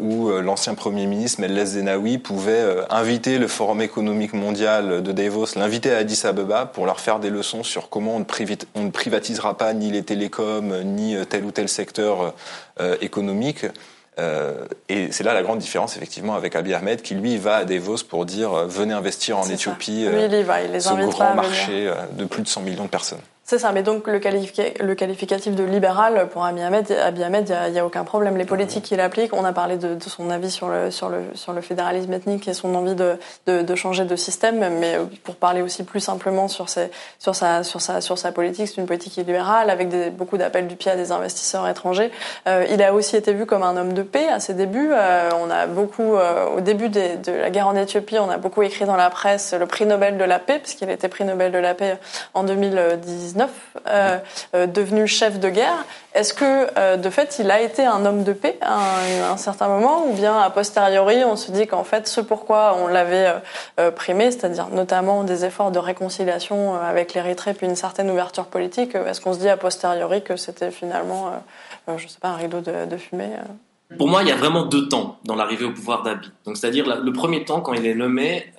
où euh, l'ancien Premier ministre Meles Zenawi pouvait inviter le Forum économique mondial de Davos, l'inviter à Addis Abeba pour leur faire des leçons sur comment on ne, privatisera pas ni les télécoms, ni tel ou tel secteur économique. et c'est là la grande différence effectivement avec Abiy Ahmed qui lui va à Davos pour dire venez investir en Éthiopie,
il y va, il les ce
grand marché de plus de 100 millions de personnes.
C'est ça, mais donc le, le, qualificatif de libéral pour Abiy Ahmed, il n'y a, aucun problème. Les politiques qu'il applique, on a parlé de, son avis sur le, sur, le, sur le fédéralisme ethnique et son envie de, de, changer de système, mais pour parler aussi plus simplement sur, ses, sur, sa, sur, sa, sur sa politique, c'est une politique libérale avec des, beaucoup d'appels du pied à des investisseurs étrangers. Euh, il a aussi été vu comme un homme de paix à ses débuts. Euh, on a beaucoup, euh, au début de la guerre en Éthiopie, on a beaucoup écrit dans la presse le prix Nobel de la paix, puisqu'il a été prix Nobel de la paix en 2019 euh, euh, devenu chef de guerre. Est-ce que, euh, de fait, il a été un homme de paix à un, certain moment, ou bien a posteriori, on se dit qu'en fait, ce pourquoi on l'avait primé, c'est-à-dire notamment des efforts de réconciliation avec l'Érythrée, puis une certaine ouverture politique, est-ce qu'on se dit a posteriori que c'était finalement, je sais pas, un rideau de, fumée
Pour moi, il y a vraiment deux temps dans l'arrivée au pouvoir. Donc, c'est-à-dire le premier temps, quand il est nommé,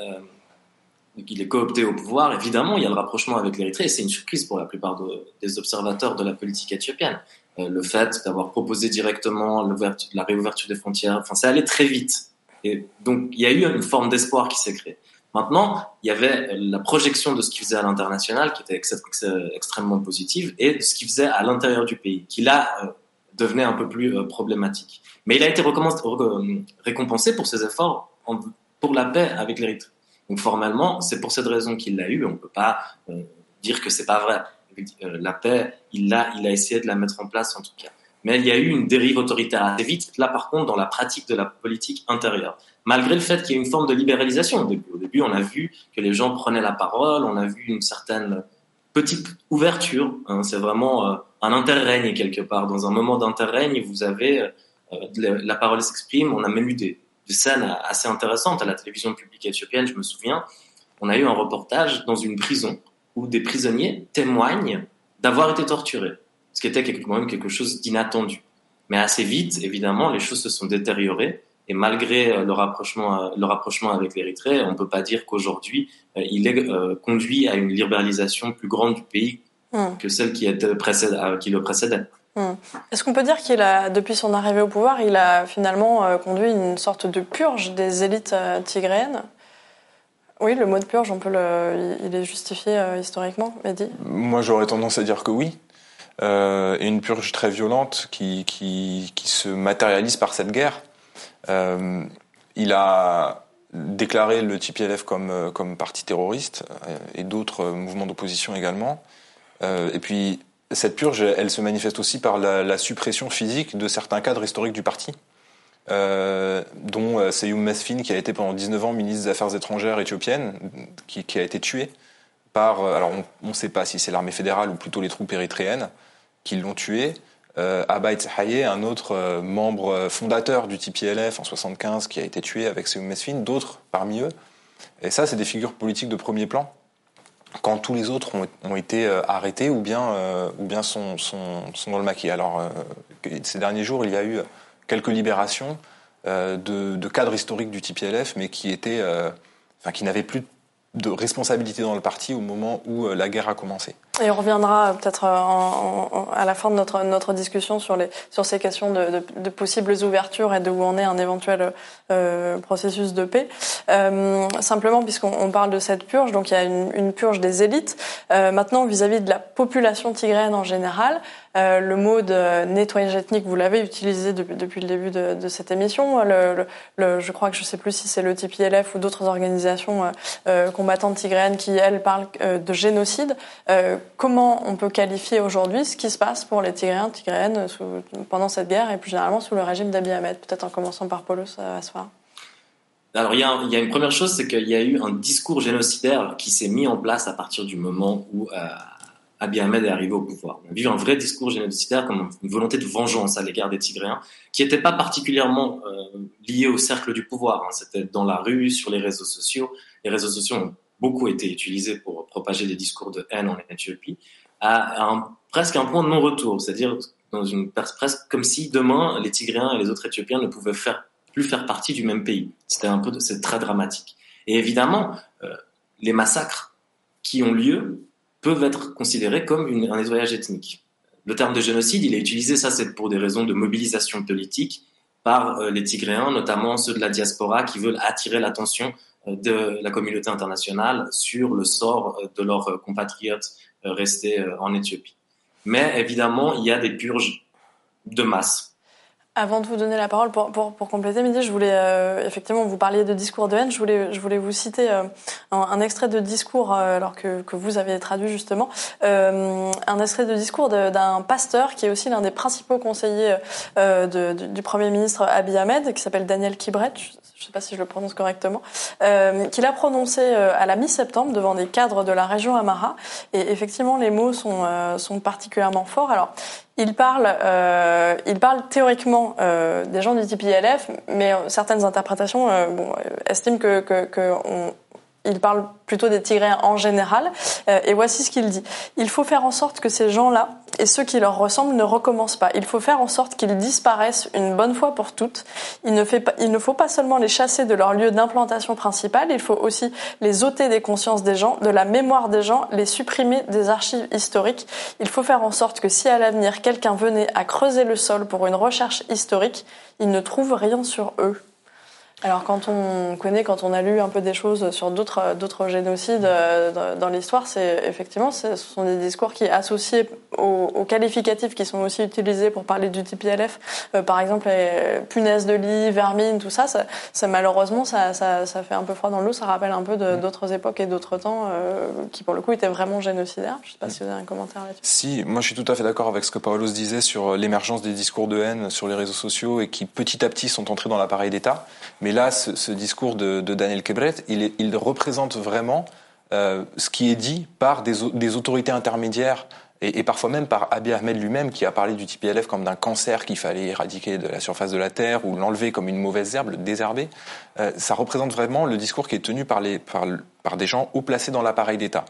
qu'il est coopté au pouvoir, évidemment, il y a le rapprochement avec l'Érythrée, et c'est une surprise pour la plupart des observateurs de la politique éthiopienne. Euh, le fait d'avoir proposé directement la réouverture des frontières, enfin, ça allait très vite. Et donc, il y a eu une forme d'espoir qui s'est créée. Maintenant, il y avait la projection de ce qu'il faisait à l'international, qui était extrêmement positive, et de ce qu'il faisait à l'intérieur du pays, qui là euh, devenait un peu plus euh, problématique. Mais il a été récompensé pour ses efforts pour la paix avec l'Érythrée. Donc formellement, c'est pour cette raison qu'il l'a eu. On ne peut pas euh, dire que c'est pas vrai. Euh, la paix, il il a essayé de la mettre en place en tout cas. Mais il y a eu une dérive autoritaire assez vite, là par contre, dans la pratique de la politique intérieure. Malgré le fait qu'il y ait une forme de libéralisation au début. On a vu que les gens prenaient la parole, on a vu une certaine petite ouverture. Hein. c'est vraiment euh, un interrègne quelque part. Dans un moment d'interrègne, vous avez la parole s'exprime. On a même eu des scènes assez intéressantes à la télévision publique éthiopienne, je me souviens. On a eu un reportage dans une prison où des prisonniers témoignent d'avoir été torturés, ce qui était quand même quelque chose d'inattendu. Mais assez vite, évidemment, les choses se sont détériorées et malgré euh, le rapprochement, euh, le rapprochement avec l'Érythrée, on ne peut pas dire qu'aujourd'hui, euh, il est conduit à une libéralisation plus grande du pays hmm. que celle qui, était qui le précédait.
Hmm. Est-ce qu'on peut dire qu'il a, depuis son arrivée au pouvoir, il a finalement euh, conduit une sorte de purge des élites euh, tigréennes? Oui, le mot de purge, on peut il est justifié euh, historiquement, Mehdi?
Moi, j'aurais tendance à dire que oui. et une purge très violente qui, qui, qui se matérialise par cette guerre. il a déclaré le TPLF comme, comme parti terroriste et d'autres mouvements d'opposition également. et puis, cette purge, elle se manifeste aussi par la, suppression physique de certains cadres historiques du parti, euh, dont euh, Seyoum Mesfin, qui a été pendant 19 ans ministre des Affaires étrangères éthiopienne, qui, a été tué par, euh, alors on ne sait pas si c'est l'armée fédérale ou plutôt les troupes érythréennes qui l'ont tué. Euh, Abay un autre membre fondateur du TPLF en 75, qui a été tué avec Seyoum Mesfin, d'autres parmi eux. Et ça, c'est des figures politiques de premier plan quand tous les autres ont, été euh, arrêtés ou bien, euh, ou bien sont, sont, sont, dans le maquis. Alors, euh, ces derniers jours, il y a eu quelques libérations de, de, cadres historiques du TPLF, mais qui étaient, enfin, qui n'avaient plus de responsabilité dans le parti au moment où la guerre a commencé.
Et on reviendra peut-être à la fin de notre, notre discussion sur, les, sur ces questions de, de, possibles ouvertures et de où en est un éventuel euh, processus de paix. Euh, simplement, puisqu'on parle de cette purge, donc il y a une, purge des élites. Euh, maintenant, vis-à-vis de la population tigraine en général, euh, le mot de nettoyage ethnique, vous l'avez utilisé depuis, le début de, cette émission. Je crois que je sais plus si c'est le TPLF ou d'autres organisations euh, combattantes tigréennes qui, elles, parlent de génocide comment on peut qualifier aujourd'hui ce qui se passe pour les Tigréens, Tigréennes pendant cette guerre et plus généralement sous le régime d'Abiy Ahmed? Peut-être en commençant par Paulos Asfar.
Alors il y, a, il y, a, une première chose, c'est qu'il y a eu un discours génocidaire qui s'est mis en place à partir du moment où euh, Abiy Ahmed est arrivé au pouvoir. On a un vrai discours génocidaire comme une volonté de vengeance à l'égard des Tigréens, qui n'était pas particulièrement euh, lié au cercle du pouvoir. Hein. C'était dans la rue, sur les réseaux sociaux. Les réseaux sociaux ont beaucoup été utilisés pour propager des discours de haine en Éthiopie, à, presque un point de non-retour, c'est-à-dire dans une presque comme si demain les Tigréens et les autres Éthiopiens ne pouvaient plus faire partie du même pays. C'était un peu, c'est très dramatique. Et évidemment, euh, les massacres qui ont lieu peuvent être considérés comme un nettoyage ethnique. Le terme de génocide, il est utilisé, ça c'est pour des raisons de mobilisation politique par euh, les Tigréens, notamment ceux de la diaspora qui veulent attirer l'attention euh, de la communauté internationale sur le sort euh, de leurs compatriotes restés en Éthiopie. Mais évidemment, il y a des purges de masse
avant de vous donner la parole, pour, pour, pour compléter, Midi, je voulais euh, effectivement vous parliez de discours de haine. Je voulais, je voulais vous citer euh, un, un, extrait de discours, euh, alors que, que vous avez traduit justement, un extrait de discours d'un pasteur qui est aussi l'un des principaux conseillers de, du, du, Premier ministre Abiy Ahmed, qui s'appelle Daniel Kibret je ne sais pas si je le prononce correctement, euh, qu'il a prononcé euh, à la mi-septembre devant des cadres de la région Amara. Et effectivement, les mots sont, euh, sont particulièrement forts. Alors, il parle, euh, il parle théoriquement euh, des gens du TPLF, mais certaines interprétations bon, estiment que, que, que on, il parle plutôt des Tigréens en général. Euh, et voici ce qu'il dit. Il faut faire en sorte que ces gens-là et ceux qui leur ressemblent ne recommencent pas. Il faut faire en sorte qu'ils disparaissent une bonne fois pour toutes. Il ne, fait pas, il ne faut pas seulement les chasser de leur lieu d'implantation principal, il faut aussi les ôter des consciences des gens, de la mémoire des gens, les supprimer des archives historiques. Il faut faire en sorte que si à l'avenir quelqu'un venait à creuser le sol pour une recherche historique, il ne trouve rien sur eux. Alors quand on connaît, quand on a lu un peu des choses sur d'autres d'autres génocides euh, dans l'histoire, c'est effectivement ce sont des discours qui associés aux, aux, qualificatifs qui sont aussi utilisés pour parler du TPLF, euh, par exemple les punaises de lit, vermine, tout ça, ça, ça malheureusement ça, ça, ça, fait un peu froid dans l'eau, ça rappelle un peu d'autres époques et d'autres temps euh, qui pour le coup étaient vraiment génocidaires. Je sais pas si vous avez un commentaire là-dessus.
Si, moi je suis tout à fait d'accord avec ce que Paolo disait sur l'émergence des discours de haine sur les réseaux sociaux et qui petit à petit sont entrés dans l'appareil d'État, mais là, ce, ce discours de, de, Daniel Kebret, il, est, il représente vraiment euh, ce qui est dit par des, des autorités intermédiaires et, parfois même par Abiy Ahmed lui-même qui a parlé du TPLF comme d'un cancer qu'il fallait éradiquer de la surface de la terre ou l'enlever comme une mauvaise herbe, le désherber. Euh, ça représente vraiment le discours qui est tenu par, les, par, par des gens haut placés dans l'appareil d'État.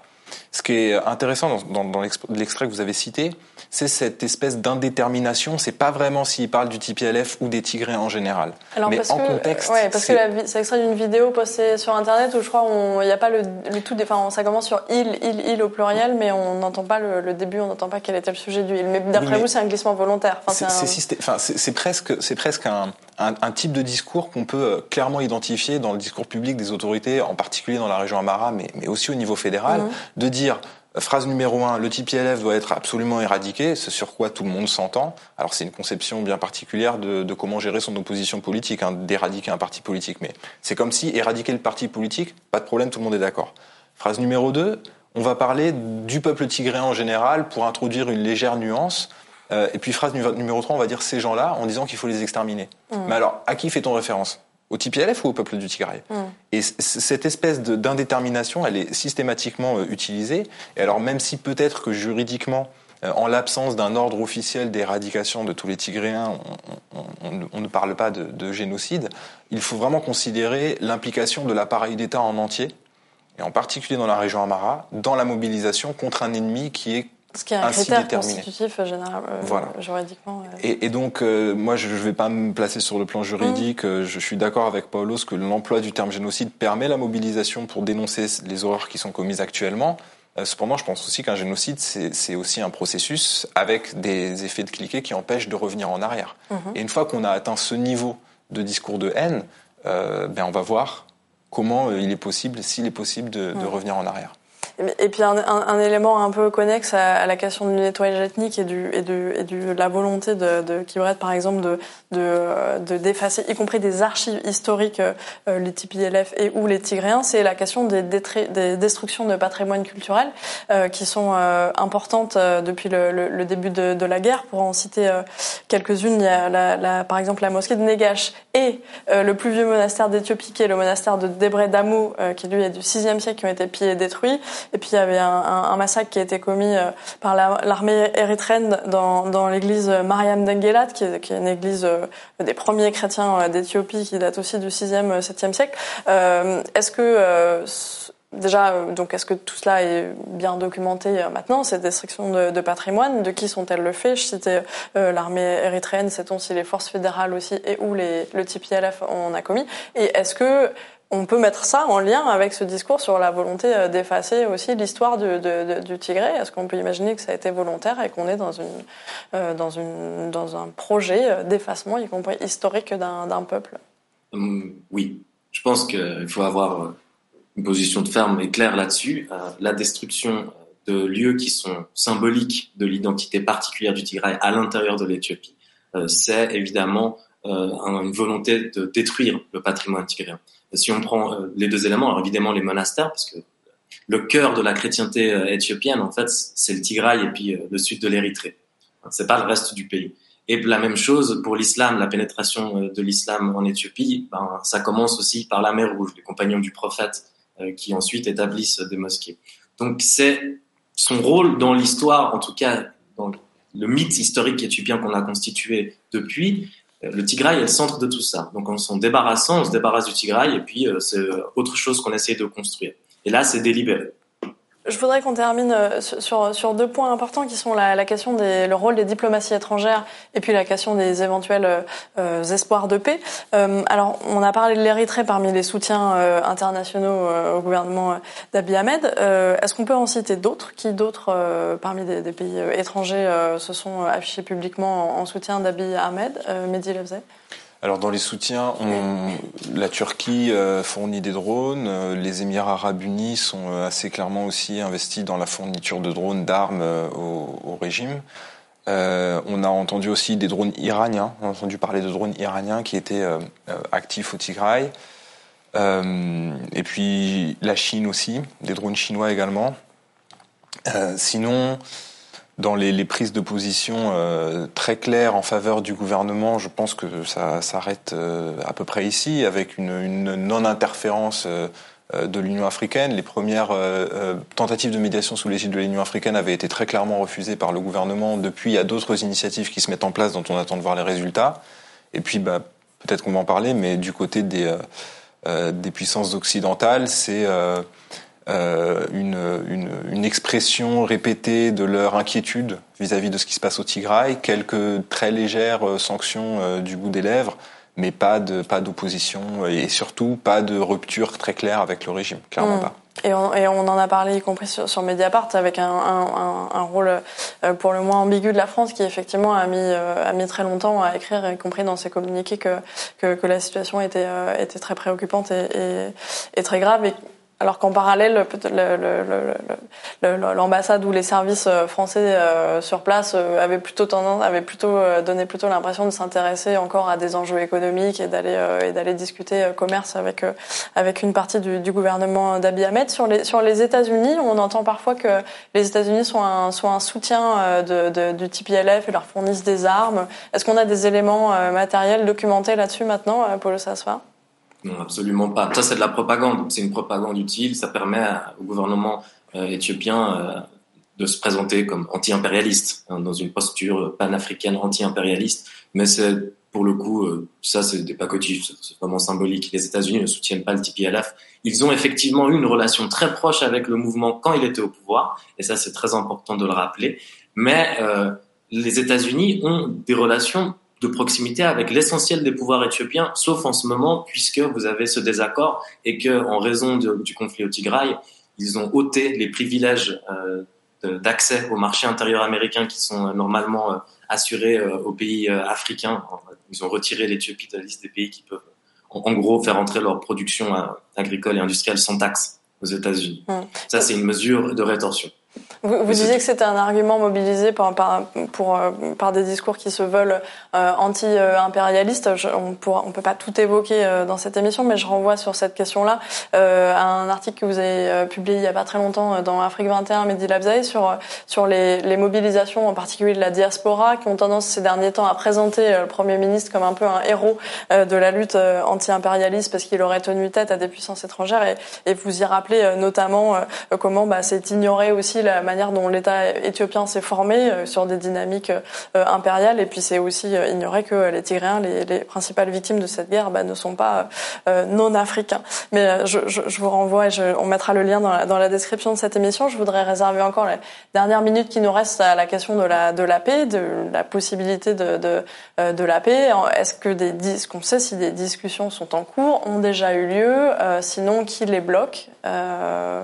Ce qui est intéressant dans, dans, dans l'extrait que vous avez cité, c'est cette espèce d'indétermination. C'est pas vraiment s'il parle du TPLF ou des Tigrés en général.
Alors
Mais
parce
en
que,
contexte,
ouais, parce que c'est extrait d'une vidéo postée sur Internet où je crois il n'y a pas le, le tout. Enfin, ça commence sur il, il, il au pluriel, mais on n'entend pas le, le, début, on n'entend pas quel était le sujet du il. Mais d'après oui, vous, c'est un glissement volontaire.
Enfin, c'est un... enfin, presque, c'est presque un, un, un, type de discours qu'on peut euh, clairement identifier dans le discours public des autorités, en particulier dans la région Amara, mais, mais aussi au niveau fédéral, mmh. de dire Phrase numéro un, le TPLF doit être absolument éradiqué, c'est sur quoi tout le monde s'entend. Alors c'est une conception bien particulière de, de, comment gérer son opposition politique, hein, d'éradiquer un parti politique. Mais c'est comme si éradiquer le parti politique, pas de problème, tout le monde est d'accord. Phrase numéro deux, on va parler du peuple tigréen en général pour introduire une légère nuance. Euh, et puis phrase numéro 3, on va dire ces gens-là en disant qu'il faut les exterminer. Mmh. Mais alors, à qui fait-on référence? Au TPLF ou au peuple du Tigray. Mm. Et cette espèce d'indétermination, elle est systématiquement euh, utilisée. Et alors même si peut-être que juridiquement, euh, en l'absence d'un ordre officiel d'éradication de tous les Tigréens, on, on, on, ne parle pas de, de, génocide, il faut vraiment considérer l'implication de l'appareil d'État en entier, et en particulier dans la région Amara, dans la mobilisation contre un ennemi qui est
ce qui est un
ainsi
critère
déterminé.
constitutif euh, général, euh,
voilà.
juridiquement. Euh.
Et, et, donc, euh, moi, je ne vais pas me placer sur le plan juridique. Mmh. Je suis d'accord avec Paulos que l'emploi du terme génocide permet la mobilisation pour dénoncer les horreurs qui sont commises actuellement. Cependant, je pense aussi qu'un génocide, c'est aussi un processus avec des effets de cliquet qui empêchent de revenir en arrière. Mmh. Et une fois qu'on a atteint ce niveau de discours de haine, ben on va voir comment il est possible, s'il est possible, de, mmh. de revenir en arrière.
Et puis un, un, élément un peu connexe à, la question du nettoyage ethnique et du et du et du la volonté de, de Kibret par exemple de de de d'effacer y compris des archives historiques euh, les TPLF et ou les Tigréens, c'est la question des, des, destructions de patrimoine culturel euh, qui sont euh, importantes euh, depuis le, le, le début de, de, la guerre. Pour en citer quelques-unes, il y a la, la, par exemple la mosquée de Negash et le plus vieux monastère d'Éthiopie qui est le monastère de Debre Damou qui lui est du 6e siècle qui ont été pillés et détruits. Et puis il y avait un, un, un massacre qui a été commis par l'armée érythréenne dans, dans l'église Mariam d'Engelat qui qui est une église des premiers chrétiens d'Éthiopie qui date aussi du 6e, 7e siècle. Est-ce que Déjà, euh, donc, est-ce que tout cela est bien documenté euh, maintenant, ces destructions de, de patrimoine? De qui sont-elles le fait? Je citais euh, l'armée érythréenne, sait-on si les forces fédérales aussi et où les, le TPLF en a commis? Et est-ce que on peut mettre ça en lien avec ce discours sur la volonté d'effacer aussi l'histoire du, Tigré Est-ce qu'on peut imaginer que ça a été volontaire et qu'on est dans, une, dans, un projet d'effacement, y compris historique, d'un peuple?
Hum, Oui, je pense qu'il faut avoir une position de ferme et claire là-dessus. Euh, la destruction de lieux qui sont symboliques de l'identité particulière du Tigray à l'intérieur de l'Éthiopie, euh, c'est évidemment euh, une volonté de détruire le patrimoine tigréen. Si on prend les deux éléments, alors évidemment les monastères, parce que le cœur de la chrétienté éthiopienne, en fait, c'est le Tigray et puis le sud de l'Érythrée. C'est pas le reste du pays. Et la même chose pour l'islam, la pénétration de l'islam en Éthiopie, ben, ça commence aussi par la mer Rouge, les compagnons du prophète euh, qui ensuite établissent des mosquées. Donc c'est son rôle dans l'histoire, en tout cas dans le mythe historique éthiopien qu'on a constitué depuis, euh, le Tigray est le centre de tout ça. Donc en s'en débarrassant, on se débarrasse du Tigray et puis euh, c'est autre chose qu'on essaie de construire. Et là, c'est délibéré.
Je voudrais qu'on termine euh, sur, sur deux points importants qui sont la, question des le rôle des diplomaties étrangères et puis la question des éventuels euh, euh espoirs de paix. Alors, on a parlé de l'Érythrée parmi les soutiens internationaux au gouvernement d'Abiy Ahmed. Est-ce qu'on peut en citer d'autres Qui d'autres parmi des, pays étrangers se sont affichés publiquement en, en soutien d'Abiy Ahmed Mehdi
alors dans les soutiens, la Turquie euh, fournit des drones, euh, les Émirats arabes unis sont euh, assez clairement aussi investis dans la fourniture de drones, d'armes au, au, régime. on a entendu aussi des drones iraniens, on a entendu parler de drones iraniens qui étaient actifs au Tigray. et puis la Chine aussi, des drones chinois également. sinon, dans les, les, prises de position euh, très claires en faveur du gouvernement, je pense que ça s'arrête euh, à peu près ici, avec une, une non-interférence euh, de l'Union africaine. Les premières euh, tentatives de médiation sous l'égide de l'Union africaine avaient été très clairement refusées par le gouvernement. Depuis, il y a d'autres initiatives qui se mettent en place dont on attend de voir les résultats. Et puis, bah, peut-être qu'on va en parler, mais du côté des, des puissances occidentales, c'est euh, une, une, une, expression répétée de leur inquiétude vis-à-vis de ce qui se passe au Tigray, quelques très légères euh, sanctions euh, du bout des lèvres, mais pas de pas d'opposition et surtout pas de rupture très claire avec le régime, clairement mm. pas.
Et on, et on, en a parlé, y compris sur, sur Mediapart, avec un, un, un, rôle pour le moins ambigu de la France, qui effectivement a mis, a mis très longtemps à écrire, y compris dans ses communiqués, que, que, que la situation était, était très préoccupante et, et, et très grave. Et alors qu'en parallèle, l'ambassade ou les services euh, français euh, sur place euh, avaient plutôt tendance, avaient plutôt donné plutôt l'impression de s'intéresser encore à des enjeux économiques et d'aller et d'aller discuter commerce avec avec une partie du, du gouvernement d'Abiy Ahmed. Sur les sur les États-Unis, on entend parfois que les États-Unis sont un sont un soutien de, de, du TPLF et leur fournissent des armes. Est-ce qu'on a des éléments matériels documentés là-dessus maintenant, Paulo Sassoir
non, absolument pas. Ça, c'est de la propagande. C'est une propagande utile. Ça permet au gouvernement euh, éthiopien euh, de se présenter comme anti-impérialiste, hein, dans une posture panafricaine anti-impérialiste. Mais c'est, pour le coup, euh, ça, c'est des pacotifs. C'est vraiment symbolique. Les États-Unis ne soutiennent pas le TPLF. Ils ont effectivement eu une relation très proche avec le mouvement quand il était au pouvoir. Et ça, c'est très important de le rappeler. Mais les États-Unis ont des relations de proximité avec l'essentiel des pouvoirs éthiopiens, sauf en ce moment, puisque vous avez ce désaccord et que, en raison du conflit au Tigray, ils ont ôté les privilèges euh, d'accès au marché intérieur américain qui sont euh, normalement euh, assurés aux pays africains. Ils ont retiré l'Éthiopie de la liste des pays qui peuvent, en, gros, faire entrer leur production agricole et industrielle sans taxe aux États-Unis. Hum. Ça, c'est une mesure de rétorsion.
Vous, vous disiez que c'était un argument mobilisé par, par, pour, euh, par des discours qui se veulent euh, anti-impérialistes. On ne peut pas tout évoquer euh, dans cette émission, mais je renvoie sur cette question-là euh, à un article que vous avez euh, publié il y a pas très longtemps dans Afrique 21, Mehdi Labzaï, sur, sur les, les, mobilisations, en particulier de la diaspora, qui ont tendance ces derniers temps à présenter le Premier ministre comme un peu un héros de la lutte anti-impérialiste parce qu'il aurait tenu tête à des puissances étrangères. Et, et vous y rappelez notamment comment bah, c'est ignoré aussi la manière dont l'État éthiopien s'est formé euh, sur des dynamiques euh, impériales. Et puis c'est aussi euh, ignorer que les Tigréens, les, les, principales victimes de cette guerre, bah, ne sont pas non africains. Mais je, vous renvoie, je, on mettra le lien dans la, la, description de cette émission. Je voudrais réserver encore les dernières minutes qui nous restent à la question de la, la paix, de la possibilité de, la paix. Est-ce que est-ce qu'on sait si des discussions sont en cours, ont déjà eu lieu Sinon, qui les bloque euh,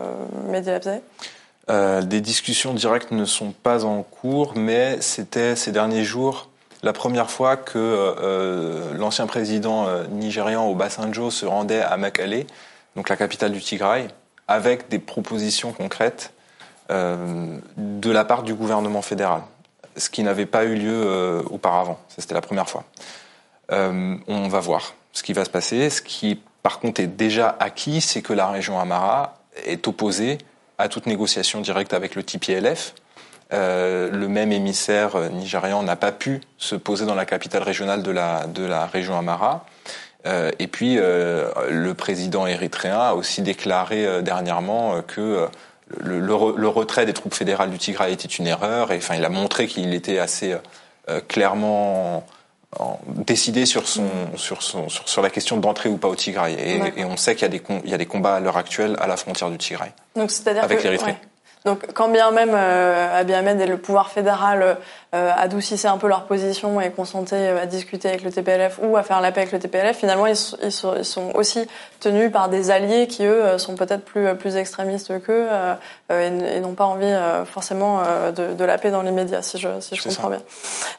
euh, des discussions directes ne sont pas en cours, mais c'était ces derniers jours la première fois que euh, l'ancien président euh, nigérian Obasanjo se rendait à Mekelle, donc la capitale du Tigray, avec des propositions concrètes de la part du gouvernement fédéral, ce qui n'avait pas eu lieu auparavant. C'était la première fois. on va voir ce qui va se passer. Ce qui, par contre, est déjà acquis, c'est que la région Amara est opposée à toute négociation directe avec le TPLF. Euh, le même émissaire euh, nigérian n'a pas pu se poser dans la capitale régionale de la, de la région Amara. Euh, et puis, le président érythréen a aussi déclaré dernièrement que le, le, le, retrait des troupes fédérales du Tigray était une erreur. Et enfin, il a montré qu'il était assez clairement décidé sur son, sur, son, sur, sur la question d'entrer ou pas au Tigray. Et, et on sait qu'il y, a des, il y a des combats à l'heure actuelle à la frontière du Tigray.
Donc c'est-à-dire avec l'Érythrée. Donc quand bien même euh, Abiy Ahmed et le pouvoir fédéral euh, adoucissaient un peu leur position et consentaient euh, à discuter avec le TPLF ou à faire la paix avec le TPLF, finalement ils, ils, sont, ils sont, aussi tenus par des alliés qui eux euh, sont peut-être plus plus extrémistes qu'eux euh, et, n'ont pas envie forcément de, de, la paix dans l'immédiat, si je, si je comprends ça. bien.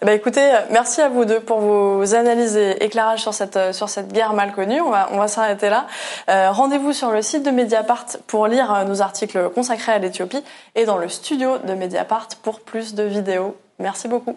Eh ben, écoutez, merci à vous deux pour vos analyses et éclairages sur cette sur cette guerre mal connue. On va on va s'arrêter là. Rendez-vous sur le site de Mediapart pour lire nos articles consacrés à l'Éthiopie et dans le studio de Mediapart pour plus de vidéos. Merci beaucoup.